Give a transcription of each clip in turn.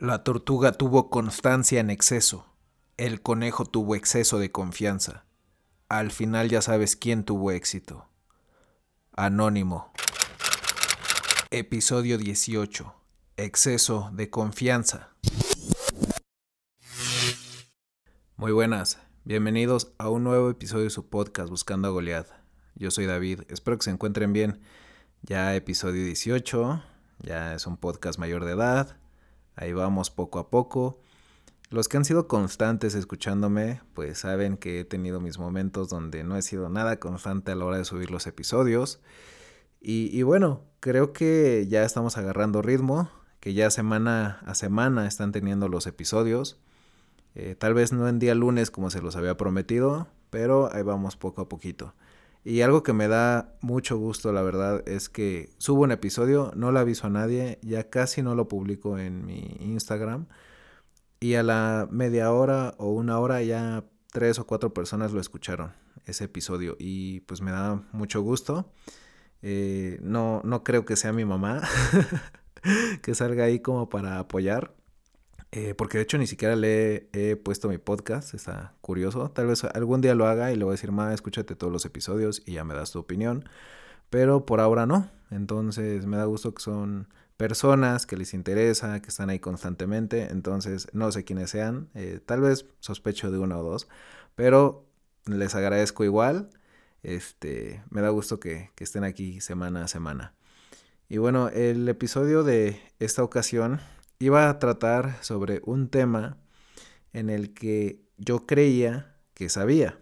La tortuga tuvo constancia en exceso. El conejo tuvo exceso de confianza. Al final ya sabes quién tuvo éxito. Anónimo. Episodio 18. Exceso de confianza. Muy buenas. Bienvenidos a un nuevo episodio de su podcast Buscando a Goliath. Yo soy David. Espero que se encuentren bien. Ya episodio 18. Ya es un podcast mayor de edad Ahí vamos poco a poco. Los que han sido constantes escuchándome, pues saben que he tenido mis momentos donde no he sido nada constante a la hora de subir los episodios. Y, bueno, creo que ya estamos agarrando ritmo, que ya semana a semana están teniendo los episodios. Eh, tal vez no en día lunes como se los había prometido, pero ahí vamos poco a poquito. Y algo que me da mucho gusto, la verdad, es que subo un episodio, no lo aviso a nadie, ya casi no lo publico en mi Instagram. Y a la media hora o una hora ya tres o cuatro personas lo escucharon, ese episodio. Y pues me da mucho gusto. Eh, no, no creo que sea mi mamá que salga ahí como para apoyar. Eh, porque de hecho ni siquiera le he, puesto mi podcast, está curioso. Tal vez algún día lo haga y le voy a decir, ma, escúchate todos los episodios y ya me das tu opinión. Pero por ahora no. Entonces me da gusto que son personas que les interesa, que están ahí constantemente. Entonces no sé quiénes sean. Eh, tal vez sospecho de uno o dos. Pero les agradezco igual. Este, me da gusto que, que estén aquí semana a semana. Y bueno, el episodio de esta ocasión iba a tratar sobre un tema en el que yo creía que sabía,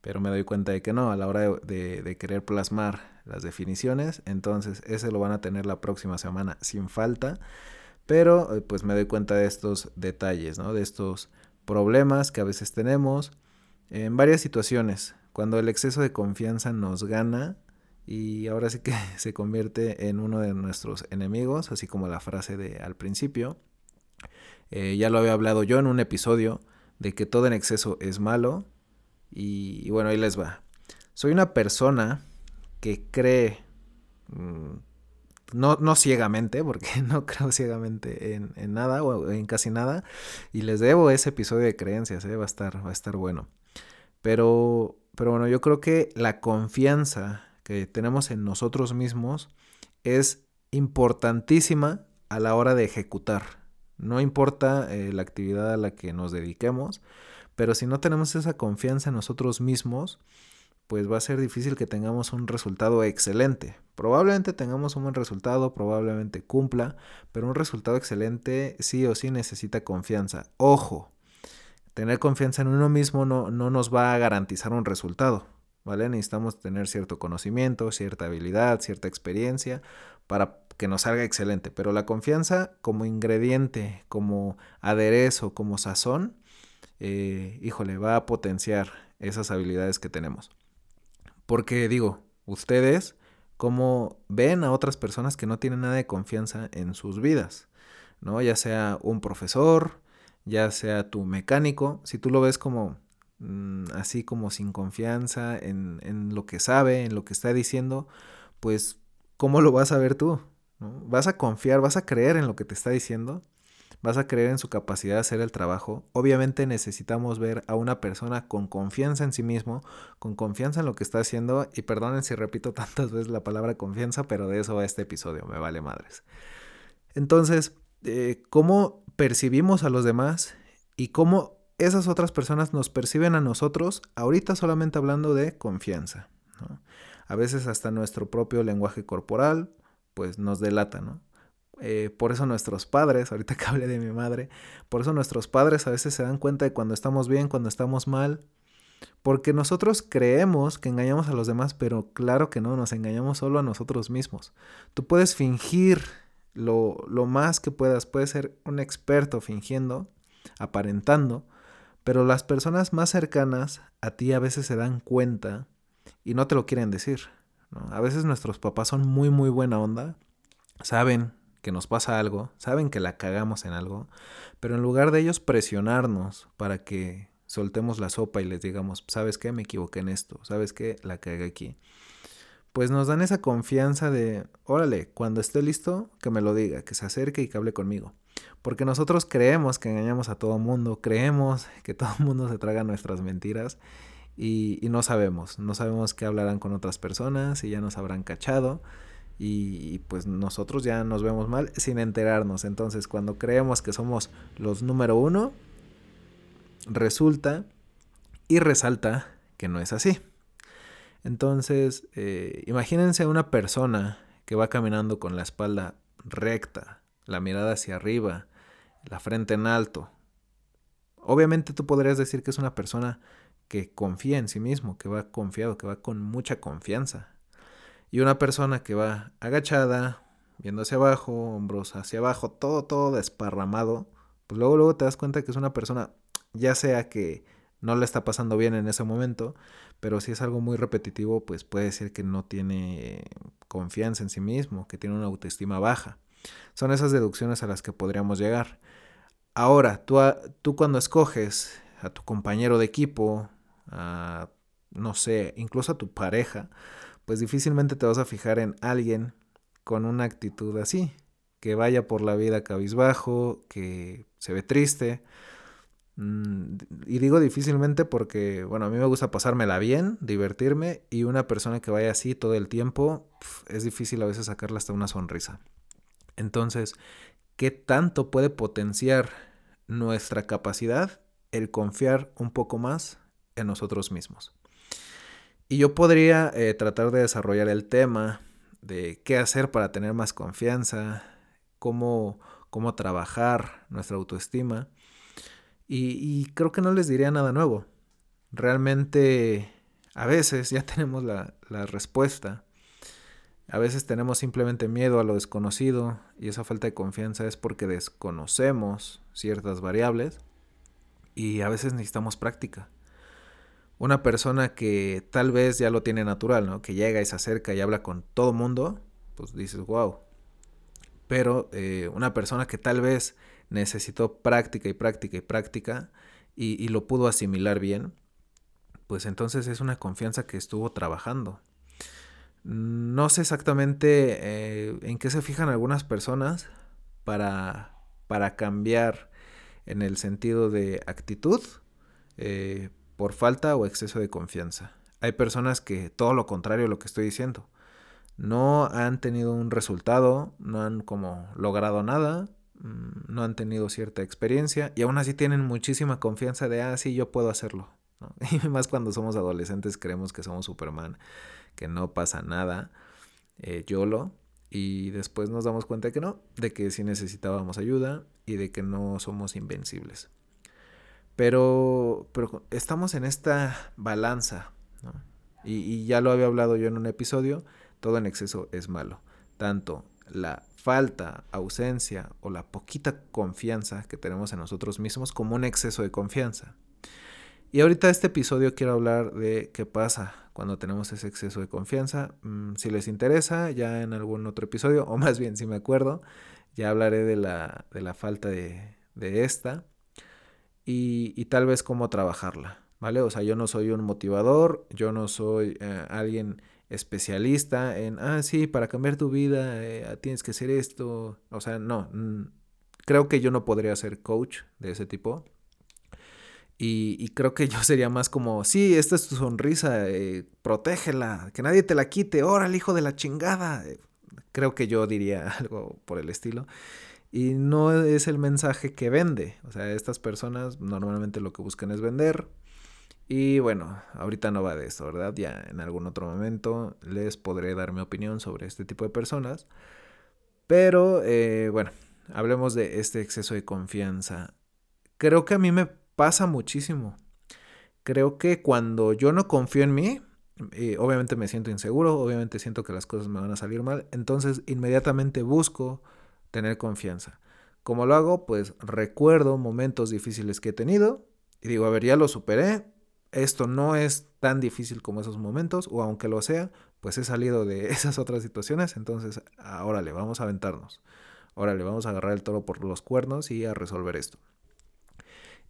pero me doy cuenta de que no, a la hora de, querer plasmar las definiciones, entonces ese lo van a tener la próxima semana sin falta, pero eh, pues me doy cuenta de estos detalles, ¿no? De estos problemas que a veces tenemos en varias situaciones, cuando el exceso de confianza nos gana y ahora sí que se convierte en uno de nuestros enemigos, así como la frase de al principio. Eh, ya lo había hablado yo en un episodio de que todo en exceso es malo. Y, bueno, ahí les va. Soy una persona que cree, mm, no, no, ciegamente, porque no creo ciegamente en, nada o en casi nada. Y les debo ese episodio de creencias, ¿eh? va, a estar, va a estar bueno. Pero, pero bueno, yo creo que la confianza que tenemos en nosotros mismos es importantísima a la hora de ejecutar. No importa eh, la actividad a la que nos dediquemos, pero si no tenemos esa confianza en nosotros mismos, pues va a ser difícil que tengamos un resultado excelente. Probablemente tengamos un buen resultado, probablemente cumpla, pero un resultado excelente sí o sí necesita confianza. Ojo, tener confianza en uno mismo no, no nos va a garantizar un resultado. ¿Vale? Necesitamos tener cierto conocimiento, cierta habilidad, cierta experiencia para que nos salga excelente. Pero la confianza como ingrediente, como aderezo, como sazón, eh, híjole, va a potenciar esas habilidades que tenemos. Porque digo, ustedes, ¿cómo ven a otras personas que no tienen nada de confianza en sus vidas? ¿No? Ya sea un profesor, ya sea tu mecánico, si tú lo ves como así como sin confianza en, lo que sabe, en lo que está diciendo, pues ¿cómo lo vas a ver tú? ¿Vas a confiar, vas a creer en lo que te está diciendo? ¿Vas a creer en su capacidad de hacer el trabajo? Obviamente necesitamos ver a una persona con confianza en sí mismo, con confianza en lo que está haciendo, y perdonen si repito tantas veces la palabra confianza, pero de eso va este episodio, me vale madres. Entonces, eh, ¿cómo percibimos a los demás y cómo esas otras personas nos perciben a nosotros, ahorita solamente hablando de confianza. A veces hasta nuestro propio lenguaje corporal, pues nos delata, ¿no? Eh, por eso nuestros padres, ahorita que hablé de mi madre, por eso nuestros padres a veces se dan cuenta de cuando estamos bien, cuando estamos mal, porque nosotros creemos que engañamos a los demás, pero claro que no, nos engañamos solo a nosotros mismos. Tú puedes fingir lo, lo más que puedas, puedes ser un experto fingiendo, aparentando, pero las personas más cercanas a ti a veces se dan cuenta y no te lo quieren decir. A veces nuestros papás son muy, muy buena onda, saben que nos pasa algo, saben que la cagamos en algo, pero en lugar de ellos presionarnos para que soltemos la sopa y les digamos, ¿sabes qué? Me equivoqué en esto, ¿sabes qué? La cagué aquí. Pues nos dan esa confianza de, órale, cuando esté listo, que me lo diga, que se acerque y que hable conmigo. Porque nosotros creemos que engañamos a todo mundo, creemos que todo mundo se traga nuestras mentiras y, no sabemos, no sabemos qué hablarán con otras personas y ya nos habrán cachado y, pues nosotros ya nos vemos mal sin enterarnos. Entonces cuando creemos que somos los número uno, resulta y resalta que no es así. Entonces, eh, imagínense una persona que va caminando con la espalda recta, la mirada hacia arriba, la frente en alto. Obviamente tú podrías decir que es una persona que confía en sí mismo, que va confiado, que va con mucha confianza. Y una persona que va agachada, viendo hacia abajo, hombros hacia abajo, todo, todo desparramado, pues luego, luego te das cuenta que es una persona, ya sea que no le está pasando bien en ese momento, pero si es algo muy repetitivo, pues puede ser que no tiene confianza en sí mismo, que tiene una autoestima baja. Son esas deducciones a las que podríamos llegar. Ahora, tú, tú cuando escoges a tu compañero de equipo, a, no sé, incluso a tu pareja, pues difícilmente te vas a fijar en alguien con una actitud así, que vaya por la vida cabizbajo, que se ve triste. Mm, y digo difícilmente porque, bueno, a mí me gusta pasármela bien, divertirme, y una persona que vaya así todo el tiempo, es difícil a veces sacarle hasta una sonrisa. Entonces, ¿qué tanto puede potenciar nuestra capacidad el confiar un poco más en nosotros mismos. Y yo podría eh, tratar de desarrollar el tema de qué hacer para tener más confianza, cómo, cómo trabajar nuestra autoestima. Y, creo que no les diría nada nuevo. Realmente a veces ya tenemos la, la respuesta. A veces tenemos simplemente miedo a lo desconocido y esa falta de confianza es porque desconocemos ciertas variables y a veces necesitamos práctica una persona que tal vez ya lo tiene natural, ¿no? Que llega y se acerca y habla con todo mundo, pues dices, wow. Pero eh, una persona que tal vez necesitó práctica y práctica y práctica y, lo pudo asimilar bien, pues entonces es una confianza que estuvo trabajando. No sé exactamente eh, en qué se fijan algunas personas para, para cambiar en el sentido de actitud. Eh, por falta o exceso de confianza. Hay personas que todo lo contrario a lo que estoy diciendo. No han tenido un resultado, no han como logrado nada, mm, no han tenido cierta experiencia y aún así tienen muchísima confianza de, ah, sí, yo puedo hacerlo. Y más cuando somos adolescentes creemos que somos Superman, que no pasa nada, eh, YOLO, y después nos damos cuenta que no, de que sí necesitábamos ayuda y de que no somos invencibles. Pero, pero estamos en esta balanza, y, ya lo había hablado yo en un episodio, todo en exceso es malo. Tanto la falta, ausencia o la poquita confianza que tenemos en nosotros mismos como un exceso de confianza. Y ahorita este episodio quiero hablar de qué pasa cuando tenemos ese exceso de confianza. Mm, si les interesa, ya en algún otro episodio, o más bien si me acuerdo, ya hablaré de la, de la falta de, de esta y, tal vez cómo trabajarla, ¿vale? O sea, yo no soy un motivador, yo no soy eh, alguien especialista en, ah, sí, para cambiar tu vida eh, tienes que hacer esto, o sea, no, creo que yo no podría ser coach de ese tipo. Y, creo que yo sería más como, sí, esta es tu sonrisa, eh, protégela, que nadie te la quite, órale, hijo de la chingada. Creo que yo diría algo por el estilo. Y no es el mensaje que vende. O sea, estas personas normalmente lo que buscan es vender. Y bueno, ahorita no va de esto, ¿verdad? Ya en algún otro momento les podré dar mi opinión sobre este tipo de personas. Pero eh, bueno, hablemos de este exceso de confianza. Creo que a mí me pasa muchísimo. Creo que cuando yo no confío en mí, eh, obviamente me siento inseguro, obviamente siento que las cosas me van a salir mal, entonces inmediatamente busco tener confianza. ¿Cómo lo hago? Pues recuerdo momentos difíciles que he tenido y digo, a ver, ya lo superé, esto no es tan difícil como esos momentos, o aunque lo sea, pues he salido de esas otras situaciones, entonces, órale, vamos a aventarnos. Órale, vamos a agarrar el toro por los cuernos y a resolver esto.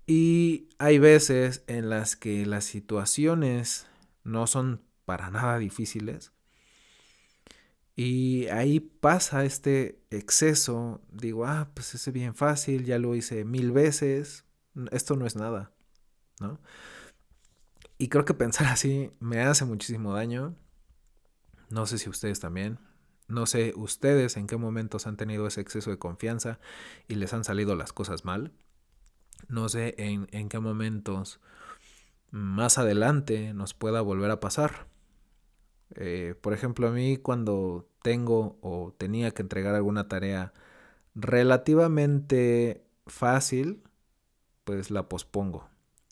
Y hay veces en las que las situaciones no son para nada difíciles Y ahí pasa este exceso, digo, ah, pues es bien fácil, ya lo hice mil veces, esto no es nada, ¿no? Y creo que pensar así me hace muchísimo daño. No sé si ustedes también. No sé ustedes en qué momentos han tenido ese exceso de confianza y les han salido las cosas mal. No sé en, en qué momentos más adelante nos pueda volver a pasar. Eh, por ejemplo, a mí cuando tengo o tenía que entregar alguna tarea relativamente fácil, pues la pospongo.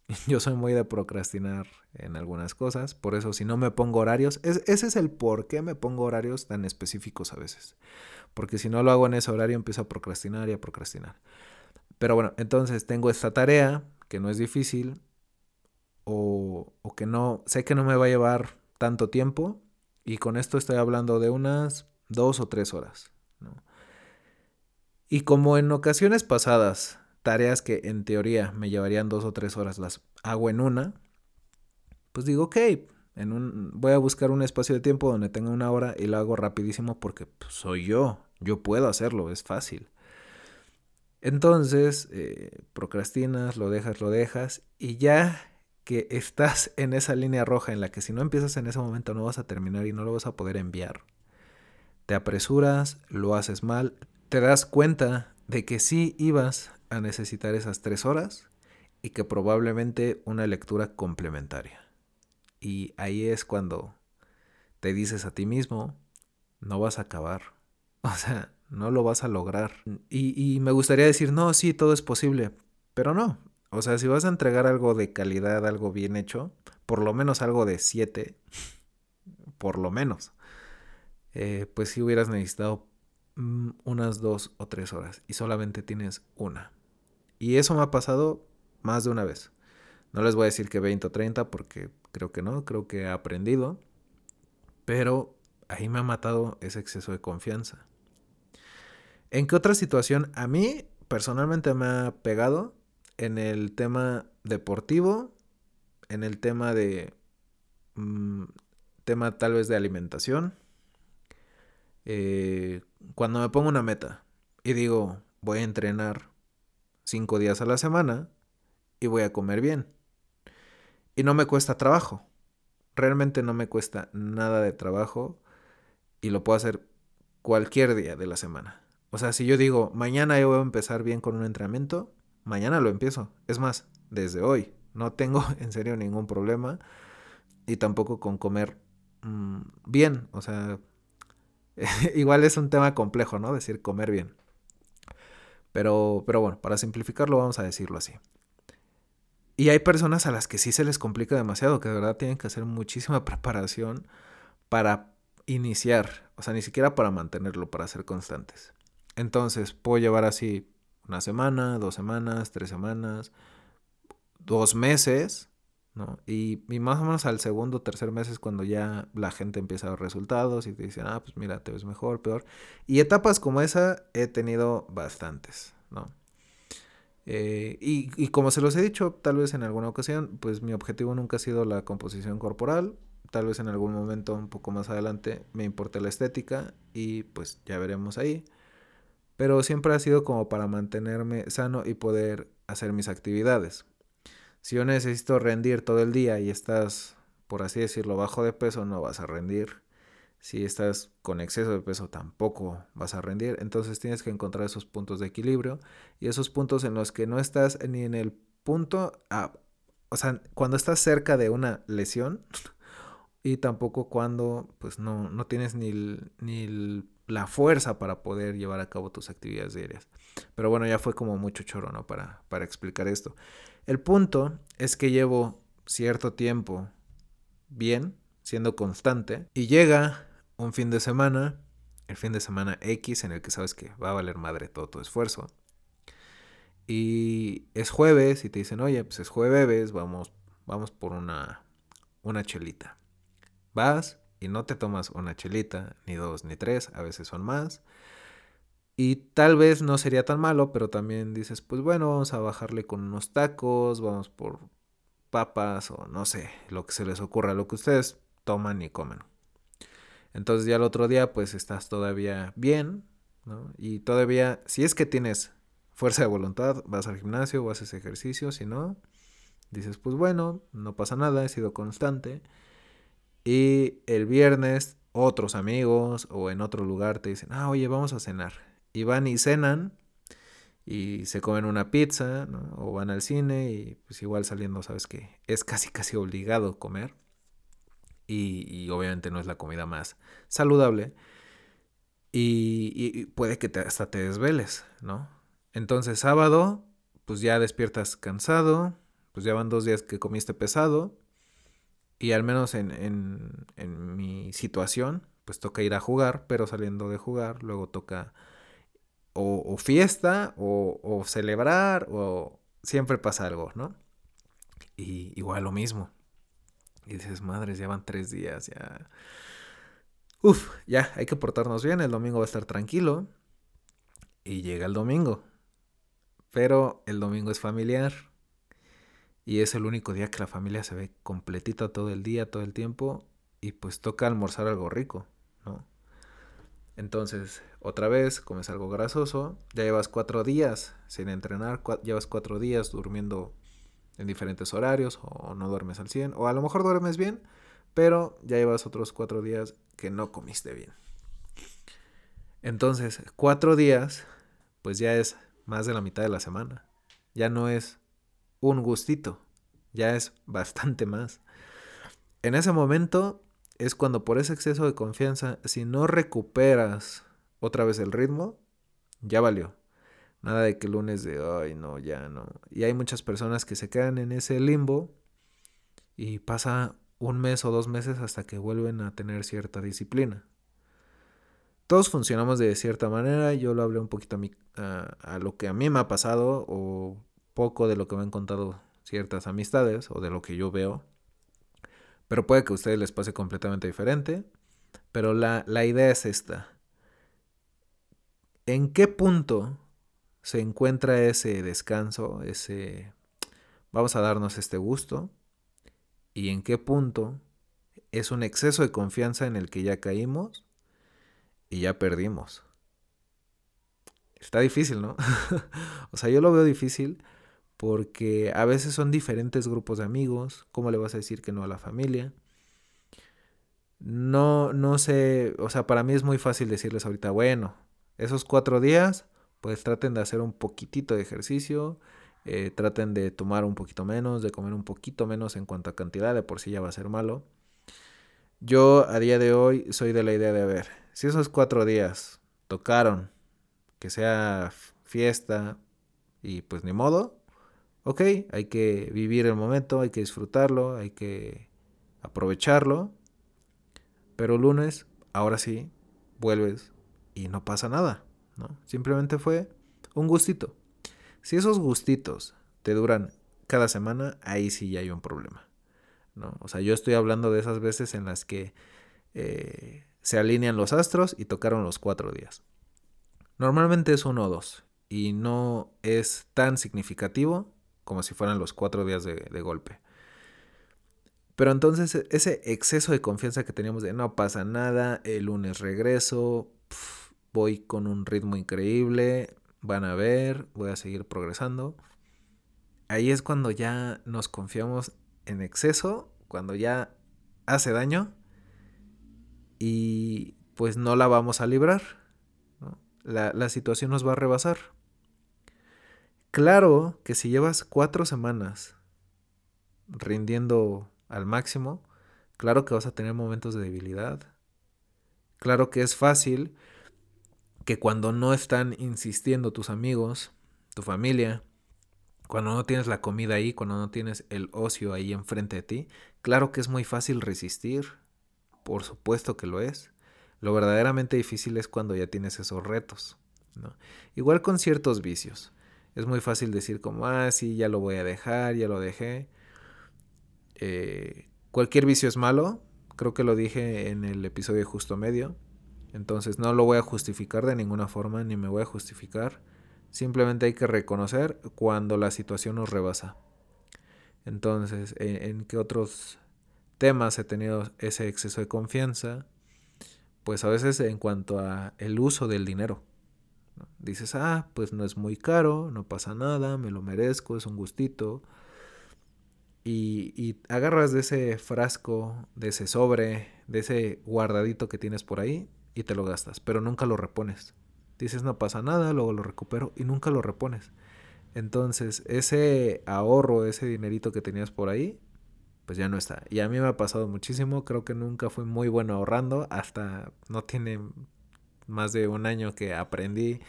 Yo soy muy de procrastinar en algunas cosas, por eso si no me pongo horarios, ese es el por qué me pongo horarios tan específicos a veces. Porque si no lo hago en ese horario empiezo a procrastinar y a procrastinar. Pero bueno, entonces tengo esta tarea que no es difícil o, que no, sé que no me va a llevar tanto tiempo y con esto estoy hablando de unas dos o tres horas. Y como en ocasiones pasadas tareas que en teoría me llevarían dos o tres horas las hago en una, pues digo, ok, en un, voy a buscar un espacio de tiempo donde tenga una hora y lo hago rapidísimo porque pues, soy yo, yo puedo hacerlo, es fácil. Entonces, eh, procrastinas, lo dejas, lo dejas y ya que estás en esa línea roja en la que si no empiezas en ese momento no vas a terminar y no lo vas a poder enviar. Te apresuras, lo haces mal, te das cuenta de que sí ibas a necesitar esas tres horas y que probablemente una lectura complementaria. Y ahí es cuando te dices a ti mismo, no vas a acabar. O sea, no lo vas a lograr. Y, y, me gustaría decir, no, sí, todo es posible. Pero no. O sea, si vas a entregar algo de calidad, algo bien hecho, por lo menos algo de siete, por lo menos, eh, pues si hubieras necesitado mm, unas dos o tres horas y solamente tienes una. Y eso me ha pasado más de una vez. No les voy a decir que 20 o 30 porque creo que no, creo que he aprendido. Pero ahí me ha matado ese exceso de confianza. ¿En qué otra situación a mí personalmente me ha pegado? En el tema deportivo, en el tema de... Mm, tema tal vez de alimentación. Eh, cuando me pongo una meta y digo, voy a entrenar cinco días a la semana y voy a comer bien. Y no me cuesta trabajo. Realmente no me cuesta nada de trabajo y lo puedo hacer cualquier día de la semana. O sea, si yo digo, mañana yo voy a empezar bien con un entrenamiento, mañana lo empiezo. Es más, desde hoy. No tengo en serio ningún problema. Y tampoco con comer mm, bien. O sea, igual es un tema complejo, ¿no? Decir comer bien. Pero, pero bueno, para simplificarlo vamos a decirlo así. Y hay personas a las que sí se les complica demasiado, que de verdad tienen que hacer muchísima preparación para iniciar, o sea, ni siquiera para mantenerlo, para ser constantes. Entonces, puedo llevar así una semana, dos semanas, tres semanas, dos meses, ¿no? Y, más o menos al segundo tercer mes es cuando ya la gente empieza a ver resultados y te dicen, ah, pues mira, te ves mejor, peor. Y etapas como esa he tenido bastantes, ¿no? Eh, y, y, como se los he dicho, tal vez en alguna ocasión, pues mi objetivo nunca ha sido la composición corporal. Tal vez en algún momento, un poco más adelante, me importe la estética y pues ya veremos ahí. Pero siempre ha sido como para mantenerme sano y poder hacer mis actividades. Si yo necesito rendir todo el día y estás, por así decirlo, bajo de peso, no vas a rendir. Si estás con exceso de peso, tampoco vas a rendir. Entonces tienes que encontrar esos puntos de equilibrio y esos puntos en los que no estás ni en el punto, o sea, cuando estás cerca de una lesión y tampoco cuando pues no, no tienes ni, ni la fuerza para poder llevar a cabo tus actividades diarias. Pero bueno, ya fue como mucho choro, ¿no? Para, para explicar esto. El punto es que llevo cierto tiempo bien, siendo constante, y llega un fin de semana, el fin de semana X, en el que sabes que va a valer madre todo tu esfuerzo. Y es jueves y te dicen, oye, pues es jueves, vamos, vamos por una, una chelita. Vas y no te tomas una chelita, ni dos, ni tres, a veces son más. Y tal vez no sería tan malo, pero también dices, pues bueno, vamos a bajarle con unos tacos, vamos por papas o no sé, lo que se les ocurra, lo que ustedes toman y comen. Entonces ya el otro día pues estás todavía bien. Y todavía, si es que tienes fuerza de voluntad, vas al gimnasio o haces ejercicio, si no, dices pues bueno, no pasa nada, he sido constante. Y el viernes otros amigos o en otro lugar te dicen, ah, oye, vamos a cenar. Y van y cenan y se comen una pizza, ¿no? O van al cine y pues igual saliendo, sabes que es casi casi obligado comer. Y, obviamente no es la comida más saludable. Y, puede que hasta te desveles, ¿no? Entonces sábado, pues ya despiertas cansado, pues ya van dos días que comiste pesado y al menos en, en, mi situación, pues toca ir a jugar, pero saliendo de jugar, luego toca o, fiesta o, o, celebrar o siempre pasa algo, ¿no? Y igual lo mismo. Y dices, madres, ya van tres días, ya... Uf, ya, hay que portarnos bien, el domingo va a estar tranquilo. Y llega el domingo. Pero el domingo es familiar y es el único día que la familia se ve completita todo el día, todo el tiempo, y pues toca almorzar algo rico, ¿no? Entonces, otra vez, comes algo grasoso, ya llevas cuatro días sin entrenar, llevas cuatro días durmiendo en diferentes horarios, o no duermes al 100, o a lo mejor duermes bien, pero ya llevas otros cuatro días que no comiste bien. Entonces, cuatro días, pues ya es más de la mitad de la semana. Ya no es un gustito, ya es bastante más. En ese momento es cuando por ese exceso de confianza, si no recuperas otra vez el ritmo, ya valió. Nada de que el lunes de, ay, no, ya no. Y hay muchas personas que se quedan en ese limbo y pasa un mes o dos meses hasta que vuelven a tener cierta disciplina. Todos funcionamos de cierta manera, yo lo hablé un poquito a, a lo que a mí me ha pasado o poco de lo que me han contado ciertas amistades o de lo que yo veo. Pero puede que a ustedes les pase completamente diferente. Pero la, la idea es esta. ¿En qué punto se encuentra ese descanso, ese vamos a darnos este gusto? ¿Y en qué punto es un exceso de confianza en el que ya caímos y ya perdimos? Está difícil, ¿no? o sea, yo lo veo difícil porque a veces son diferentes grupos de amigos, ¿cómo le vas a decir que no a la familia? No, no sé, o sea, para mí es muy fácil decirles ahorita, bueno, esos cuatro días, pues traten de hacer un poquitito de ejercicio, eh, traten de tomar un poquito menos, de comer un poquito menos en cuanto a cantidad, de por sí ya va a ser malo. Yo a día de hoy soy de la idea de, ver, si esos cuatro días tocaron, que sea fiesta, y pues ni modo, ok, hay que vivir el momento, hay que disfrutarlo, hay que aprovecharlo, pero lunes, ahora sí, vuelves y no pasa nada, ¿no? Simplemente fue un gustito. Si esos gustitos te duran cada semana, ahí sí ya hay un problema, ¿no? O sea, yo estoy hablando de esas veces en las que eh, se alinean los astros y tocaron los cuatro días. Normalmente es uno o dos y no es tan significativo como si fueran los cuatro días de, golpe. Pero entonces e, ese exceso de confianza que teníamos de no pasa nada, el lunes regreso, voy con un ritmo increíble, van a ver, voy a seguir progresando. Ahí es cuando ya nos confiamos en exceso, cuando ya hace daño y pues no la vamos a librar. La, la situación nos va a rebasar. Claro que si llevas cuatro semanas rindiendo al máximo, claro que vas a tener momentos de debilidad. Claro que es fácil que cuando no están insistiendo tus amigos, tu familia, cuando no tienes la comida ahí, cuando no tienes el ocio ahí enfrente de ti, claro que es muy fácil resistir. Por supuesto que lo es. Lo verdaderamente difícil es cuando ya tienes esos retos. Igual con ciertos vicios. Es muy fácil decir como, ah, sí, ya lo voy a dejar, ya lo dejé. Eh, cualquier vicio es malo, creo que lo dije en el episodio justo medio. Entonces no lo voy a justificar de ninguna forma, ni me voy a justificar. Simplemente hay que reconocer cuando la situación nos rebasa. Entonces, ¿en, en qué otros temas he tenido ese exceso de confianza? pues a veces en cuanto a el uso del dinero. Dices, ah, pues no es muy caro, no pasa nada, me lo merezco, es un gustito. Y, y, agarras de ese frasco, de ese sobre, de ese guardadito que tienes por ahí y te lo gastas, pero nunca lo repones. Dices, no pasa nada, luego lo recupero y nunca lo repones. Entonces, ese ahorro, ese dinerito que tenías por ahí, pues ya no está. Y a mí me ha pasado muchísimo, creo que nunca fui muy bueno ahorrando, hasta no tiene más de un año que aprendí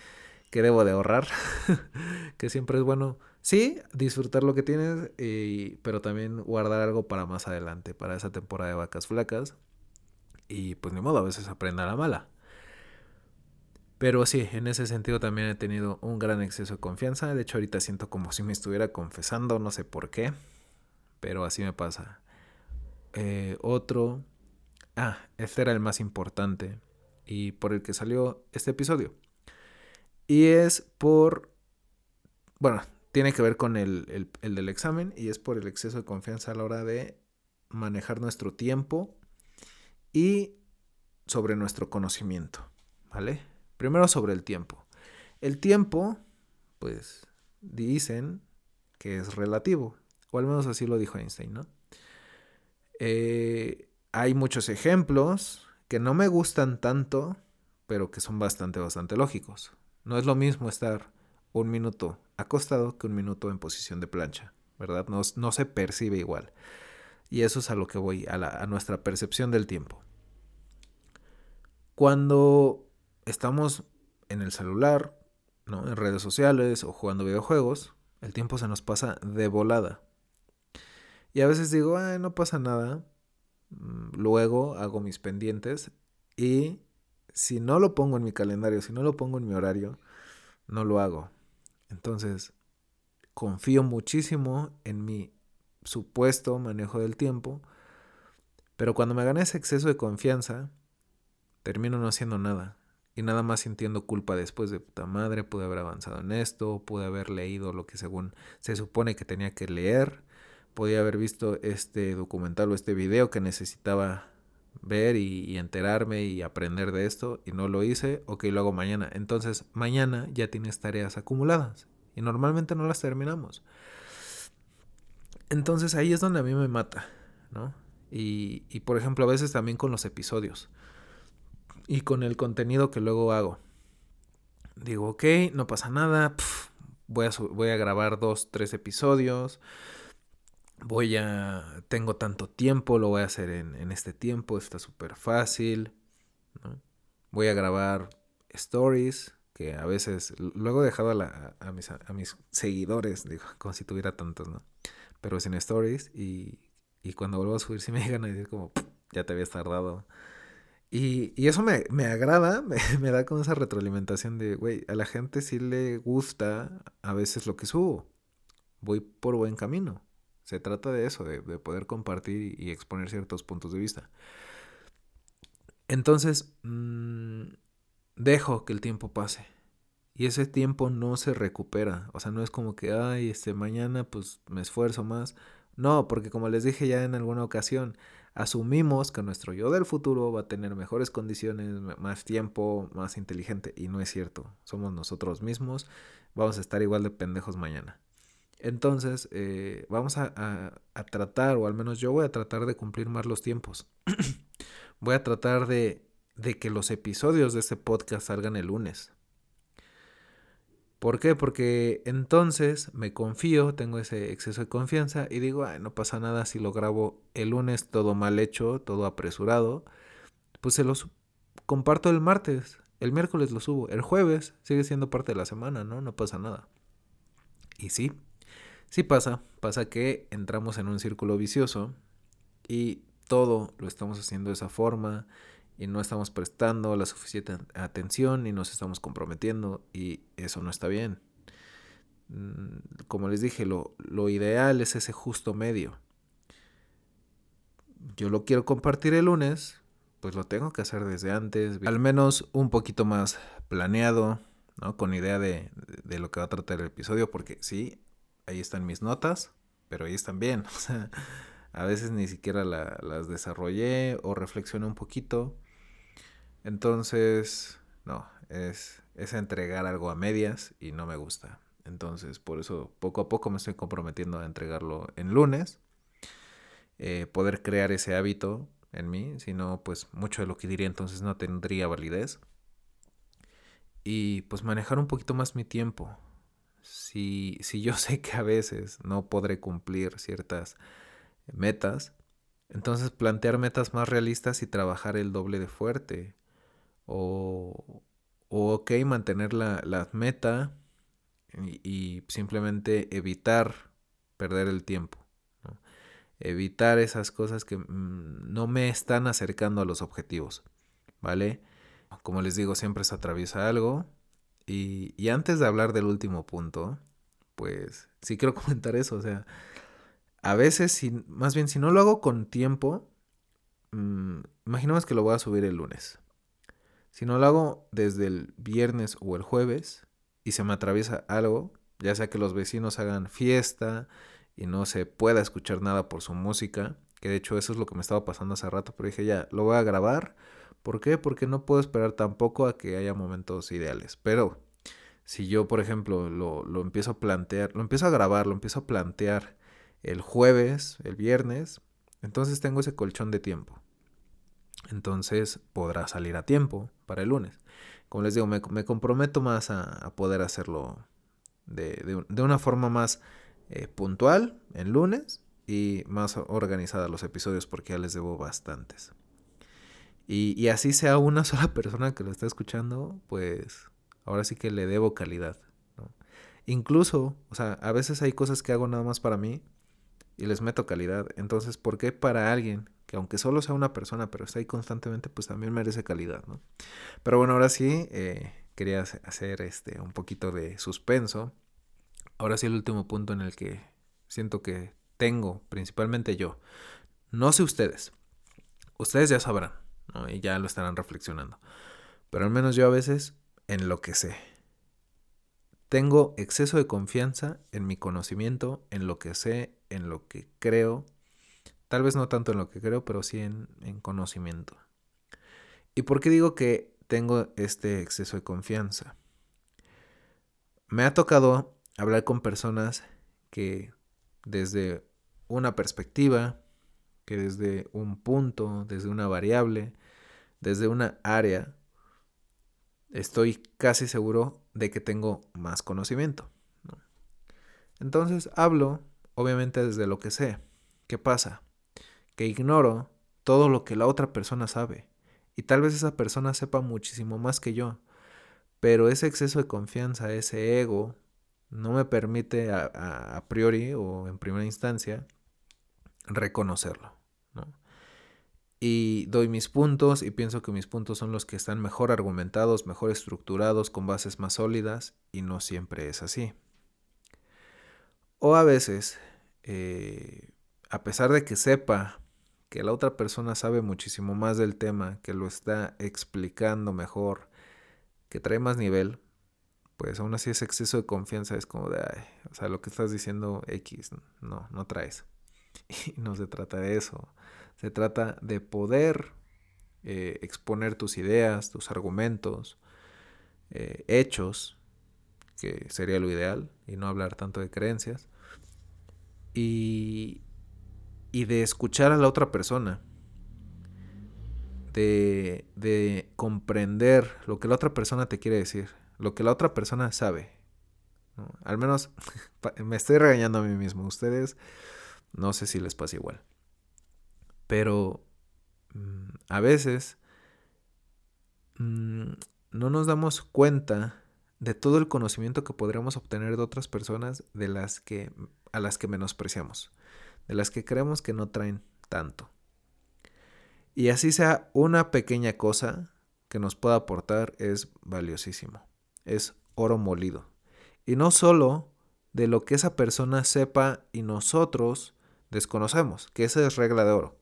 que debo de ahorrar, que siempre es bueno, sí, disfrutar lo que tienes, pero también guardar algo para más adelante, para esa temporada de vacas flacas. Y pues ni modo, a veces aprenda la mala. Pero sí, en ese sentido también he tenido un gran exceso de confianza. De hecho, ahorita siento como si me estuviera confesando, no sé por qué pero así me pasa. Eh, otro, ah, este era el más importante y por el que salió este episodio. Y es por, bueno, tiene que ver con el, el del examen y es por el exceso de confianza a la hora de manejar nuestro tiempo y sobre nuestro conocimiento, ¿vale? Primero sobre el tiempo. El tiempo, pues dicen que es relativo. O al menos así lo dijo Einstein, ¿no? Eh, hay muchos ejemplos que no me gustan tanto, pero que son bastante, bastante lógicos. No es lo mismo estar un minuto acostado que un minuto en posición de plancha, ¿verdad? No, se percibe igual. Y eso es a lo que voy, a, a nuestra percepción del tiempo. Cuando estamos en el celular, ¿no? en redes sociales o jugando videojuegos, el tiempo se nos pasa de volada. Y a veces digo, Ay, no pasa nada. Mm, luego hago mis pendientes y si no lo pongo en mi calendario, si no lo pongo en mi horario, no lo hago. Entonces, confío muchísimo en mi supuesto manejo del tiempo, pero cuando me gana ese exceso de confianza, termino no haciendo nada. Y nada más sintiendo culpa después de puta madre, pude haber avanzado en esto, pude haber leído lo que según se supone que tenía que leer, podía haber visto este documental o este video que necesitaba ver y, enterarme y aprender de esto y no lo hice, ok, lo hago mañana. Entonces mañana ya tienes tareas acumuladas y normalmente no las terminamos. Entonces ahí es donde a mí me mata, ¿no? Y, y por ejemplo a veces también con los episodios y con el contenido que luego hago. Digo, ok, no pasa nada, voy, a, voy a grabar dos, tres episodios voy a, tengo tanto tiempo, lo voy a hacer en, este tiempo, está súper fácil. Voy a grabar stories, que a veces, luego he dejado a, a, mis, a mis, seguidores, digo, como si tuviera tantos, ¿no? Pero sin stories y, y cuando vuelvo a subir sí me llegan a decir como, ya te habías tardado. Y, y eso me, me agrada, me, me, da como esa retroalimentación de, güey, a la gente sí le gusta a veces lo que subo. Voy por buen camino. Se trata de eso, de, poder compartir y exponer ciertos puntos de vista. Entonces, mm, dejo que el tiempo pase. Y ese tiempo no se recupera. O sea, no es como que, ay, este, mañana pues me esfuerzo más. No, porque como les dije ya en alguna ocasión, asumimos que nuestro yo del futuro va a tener mejores condiciones, más tiempo, más inteligente. Y no es cierto. Somos nosotros mismos. Vamos a estar igual de pendejos mañana. Entonces, eh, vamos a, tratar, o al menos yo voy a tratar de cumplir más los tiempos. voy a tratar de, que los episodios de este podcast salgan el lunes. ¿Por qué? Porque entonces me confío, tengo ese exceso de confianza y digo, no pasa nada si lo grabo el lunes todo mal hecho, todo apresurado, pues se los comparto el martes, el miércoles lo subo, el jueves sigue siendo parte de la semana, ¿no? No pasa nada. Y sí, Sí pasa, pasa que entramos en un círculo vicioso y todo lo estamos haciendo de esa forma y no estamos prestando la suficiente atención y nos estamos comprometiendo y eso no está bien. Mm, como les dije, lo, lo ideal es ese justo medio. Yo lo quiero compartir el lunes, pues lo tengo que hacer desde antes, al menos un poquito más planeado, ¿no? Con idea de, de, lo que va a tratar el episodio, porque sí, ahí están mis notas, pero ahí están bien. O sea, a veces ni siquiera las desarrollé o reflexioné un poquito. Entonces, no, es, es entregar algo a medias y no me gusta. Entonces, por eso poco a poco me estoy comprometiendo a entregarlo en lunes. Eh, poder crear ese hábito en mí, si no, pues mucho de lo que diría entonces no tendría validez. Y pues manejar un poquito más mi tiempo. Si, si yo sé que a veces no podré cumplir ciertas metas, entonces plantear metas más realistas y trabajar el doble de fuerte. O, o ok, mantener la, la meta y, simplemente evitar perder el tiempo. Evitar esas cosas que mm, no me están acercando a los objetivos. ¿Vale? Como les digo, siempre se atraviesa algo. Y, y antes de hablar del último punto, pues sí quiero comentar eso. O sea, a veces, si, más bien si no lo hago con tiempo, mmm, imaginemos que lo voy a subir el lunes. Si no lo hago desde el viernes o el jueves y se me atraviesa algo, ya sea que los vecinos hagan fiesta y no se pueda escuchar nada por su música, que de hecho eso es lo que me estaba pasando hace rato, pero dije ya, lo voy a grabar. ¿Por qué? Porque no puedo esperar tampoco a que haya momentos ideales. Pero si yo, por ejemplo, lo, lo empiezo a plantear, lo empiezo a grabar, lo empiezo a plantear el jueves, el viernes, entonces tengo ese colchón de tiempo entonces podrá salir a tiempo para el lunes. Como les digo, me, comprometo más a, poder hacerlo de, una forma más eh, puntual en lunes y más organizada los episodios porque ya les debo bastantes. Y, así sea una sola persona que lo está escuchando, pues ahora sí que le debo calidad. Incluso, o sea, a veces hay cosas que hago nada más para mí y les meto calidad. Entonces, ¿por qué para alguien que aunque solo sea una persona, pero está ahí constantemente, pues también merece calidad, ¿no? Pero bueno, ahora sí, eh, quería hacer este, un poquito de suspenso. Ahora sí, el último punto en el que siento que tengo, principalmente yo. No sé ustedes. Ustedes ya sabrán, Y ya lo estarán reflexionando. Pero al menos yo a veces en lo que sé. Tengo exceso de confianza en mi conocimiento, en lo que sé, en lo que creo Tal vez no tanto en lo que creo, pero sí en, conocimiento. ¿Y por qué digo que tengo este exceso de confianza? Me ha tocado hablar con personas que desde una perspectiva, que desde un punto, desde una variable, desde una área, estoy casi seguro de que tengo más conocimiento. Entonces hablo, obviamente, desde lo que sé. ¿Qué pasa? que ignoro todo lo que la otra persona sabe. Y tal vez esa persona sepa muchísimo más que yo. Pero ese exceso de confianza, ese ego, no me permite a, priori o en primera instancia reconocerlo. Y doy mis puntos y pienso que mis puntos son los que están mejor argumentados, mejor estructurados, con bases más sólidas, y no siempre es así. O a veces, eh, a pesar de que sepa que la otra persona sabe muchísimo más del tema, que lo está explicando mejor, que trae más nivel, pues aún así ese exceso de confianza es como de, o sea, lo que estás diciendo X, no, no traes. Y no se trata de eso, se trata de poder eh, exponer tus ideas, tus argumentos, eh, hechos, que sería lo ideal, y no hablar tanto de creencias. Y, y de escuchar a la otra persona. De, de, comprender lo que la otra persona te quiere decir, lo que la otra persona sabe. Al menos me estoy regañando a mí mismo. Ustedes no sé si les pasa igual. Pero mm, a veces mm, no nos damos cuenta de todo el conocimiento que podríamos obtener de otras personas de las que a las que menospreciamos de las que creemos que no traen tanto. Y así sea una pequeña cosa que nos pueda aportar es valiosísimo. Es oro molido. Y no solo de lo que esa persona sepa y nosotros desconocemos, que esa es regla de oro.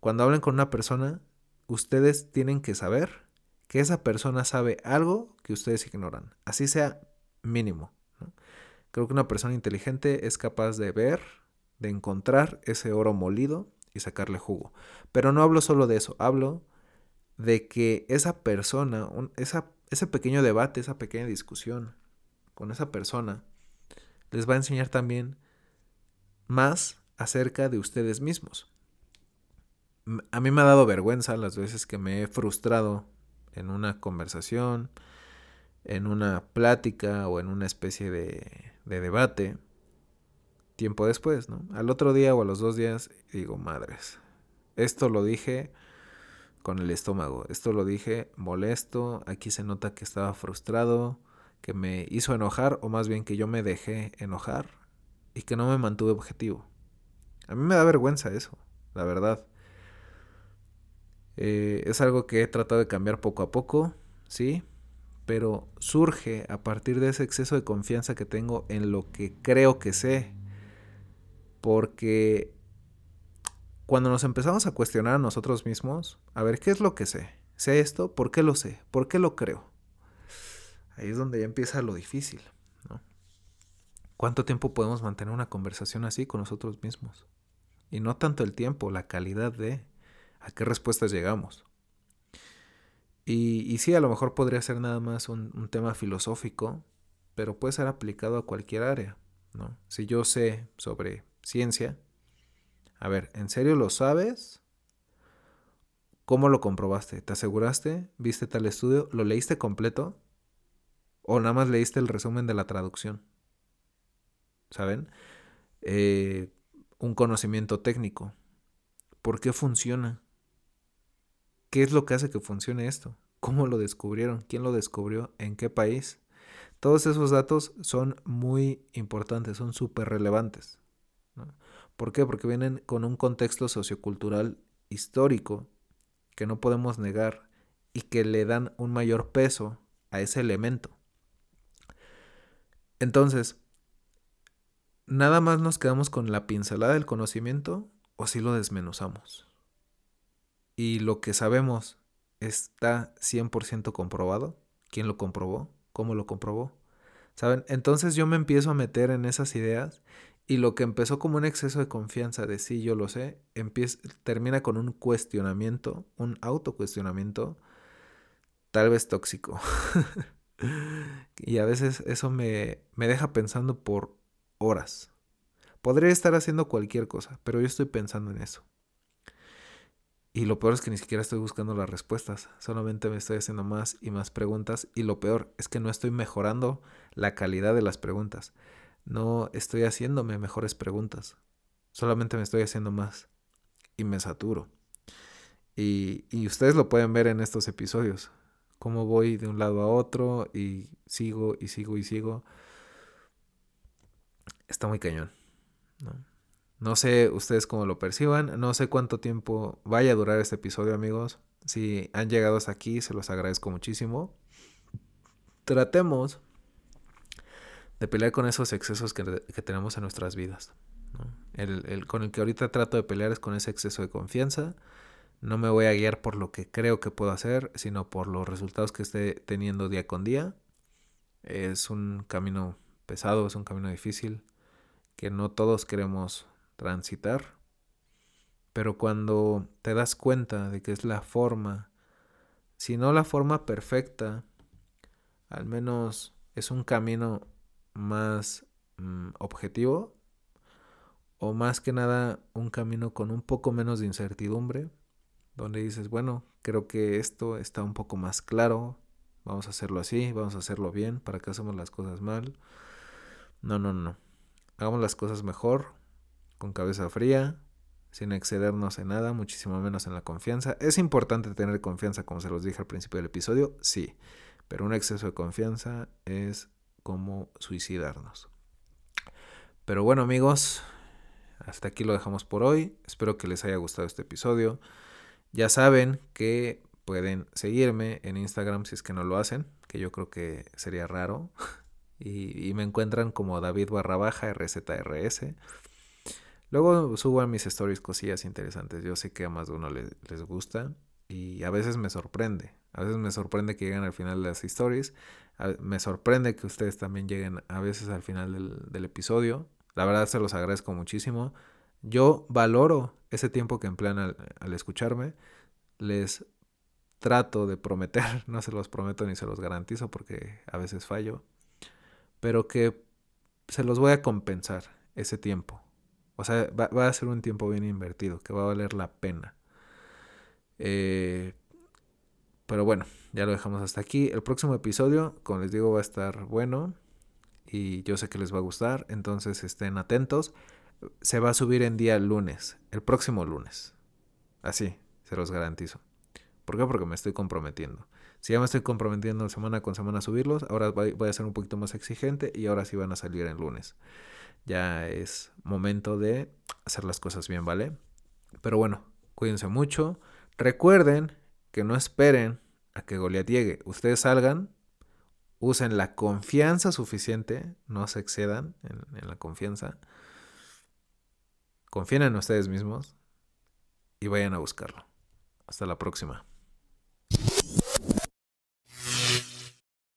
Cuando hablen con una persona, ustedes tienen que saber que esa persona sabe algo que ustedes ignoran, así sea mínimo. Creo que una persona inteligente es capaz de ver de encontrar ese oro molido y sacarle jugo. Pero no hablo solo de eso, hablo de que esa persona, ese pequeño debate, esa pequeña discusión con esa persona, les va a enseñar también más acerca de ustedes mismos. A mí me ha dado vergüenza las veces que me he frustrado en una conversación, en una plática o en una especie de, de debate tiempo después, ¿no? Al otro día o a los dos días digo, madres, esto lo dije con el estómago, esto lo dije molesto, aquí se nota que estaba frustrado, que me hizo enojar o más bien que yo me dejé enojar y que no me mantuve objetivo. A mí me da vergüenza eso, la verdad. Eh, es algo que he tratado de cambiar poco a poco, sí, pero surge a partir de ese exceso de confianza que tengo en lo que creo que sé. Porque cuando nos empezamos a cuestionar a nosotros mismos, a ver, ¿qué es lo que sé? ¿Sé esto? ¿Por qué lo sé? ¿Por qué lo creo? Ahí es donde ya empieza lo difícil. ¿Cuánto tiempo podemos mantener una conversación así con nosotros mismos? Y no tanto el tiempo, la calidad de a qué respuestas llegamos. Y, y sí, a lo mejor podría ser nada más un, tema filosófico, pero puede ser aplicado a cualquier área. ¿no? Si yo sé sobre ciencia, a ver, ¿en serio lo sabes? ¿Cómo lo comprobaste? ¿Te aseguraste? ¿Viste tal estudio? ¿Lo leíste completo? ¿O nada más leíste el resumen de la traducción? ¿Saben? Eh, un conocimiento técnico. ¿Por qué funciona? ¿Qué es lo que hace que funcione esto? ¿Cómo lo descubrieron? ¿Quién lo descubrió? ¿En qué país? Todos esos datos son muy importantes, son súper relevantes. ¿Por qué? Porque vienen con un contexto sociocultural histórico que no podemos negar y que le dan un mayor peso a ese elemento. Entonces, ¿nada más nos quedamos con la pincelada del conocimiento o si lo desmenuzamos? y lo que sabemos está 100% comprobado. ¿Quién lo comprobó? ¿Cómo lo comprobó? ¿Saben? Entonces yo me empiezo a meter en esas ideas y lo que empezó como un exceso de confianza de sí, yo lo sé, empieza, termina con un cuestionamiento, un autocuestionamiento, tal vez tóxico. y a veces eso me, me deja pensando por horas. Podría estar haciendo cualquier cosa, pero yo estoy pensando en eso. Y lo peor es que ni siquiera estoy buscando las respuestas, solamente me estoy haciendo más y más preguntas y lo peor es que no estoy mejorando la calidad de las preguntas. No estoy haciéndome mejores preguntas, solamente me estoy haciendo más y me saturo. Y, y ustedes lo pueden ver en estos episodios, cómo voy de un lado a otro y sigo y sigo y sigo. Está muy cañón. ¿no? No sé ustedes cómo lo perciban, no sé cuánto tiempo vaya a durar este episodio amigos. Si han llegado hasta aquí, se los agradezco muchísimo. Tratemos de pelear con esos excesos que, tenemos en nuestras vidas. El, con el que ahorita trato de pelear es con ese exceso de confianza. No me voy a guiar por lo que creo que puedo hacer, sino por los resultados que esté teniendo día con día. Es un camino pesado, es un camino difícil, que no todos queremos transitar. Pero cuando te das cuenta de que es la forma, si no la forma perfecta, al menos es un camino más mm, objetivo o más que nada un camino con un poco menos de incertidumbre, donde dices, bueno, creo que esto está un poco más claro, vamos a hacerlo así, vamos a hacerlo bien, ¿para que hacemos las cosas mal? No, no, no. Hagamos las cosas mejor, con cabeza fría, sin excedernos en nada, muchísimo menos en la confianza. Es importante tener confianza, como se los dije al principio del episodio, sí, pero un exceso de confianza es como suicidarnos. Pero bueno amigos, hasta aquí lo dejamos por hoy. Espero que les haya gustado este episodio. Ya saben que pueden seguirme en Instagram si es que no lo hacen, que yo creo que sería raro. y, me encuentran como David barra baja RZRS. Luego subo a mis stories cosillas interesantes. Yo sé que a más de uno les, gusta y a veces me sorprende. A veces me sorprende que lleguen al final de las stories. me sorprende que ustedes también lleguen a veces al final del, episodio. La verdad se los agradezco muchísimo. Yo valoro ese tiempo que emplean al escucharme. Les trato de prometer, no se los prometo ni se los garantizo porque a veces fallo, pero que se los voy a compensar ese tiempo. O sea, va, a ser un tiempo bien invertido, que va a valer la pena. Eh, pero bueno, ya lo dejamos hasta aquí. El próximo episodio, como les digo, va a estar bueno y yo sé que les va a gustar, entonces estén atentos. Se va a subir en día lunes, el próximo lunes. Así, se los garantizo. ¿Por qué? Porque me estoy comprometiendo. Si ya me estoy comprometiendo semana con semana a subirlos, ahora voy a ser un poquito más exigente y ahora sí van a salir en lunes. Ya es momento de hacer las cosas bien, ¿vale? Pero bueno, cuídense mucho. Recuerden que no esperen a que Goliat llegue. Ustedes salgan, usen la confianza suficiente, no se excedan en, en la confianza. Confíen en ustedes mismos y vayan a buscarlo. Hasta la próxima.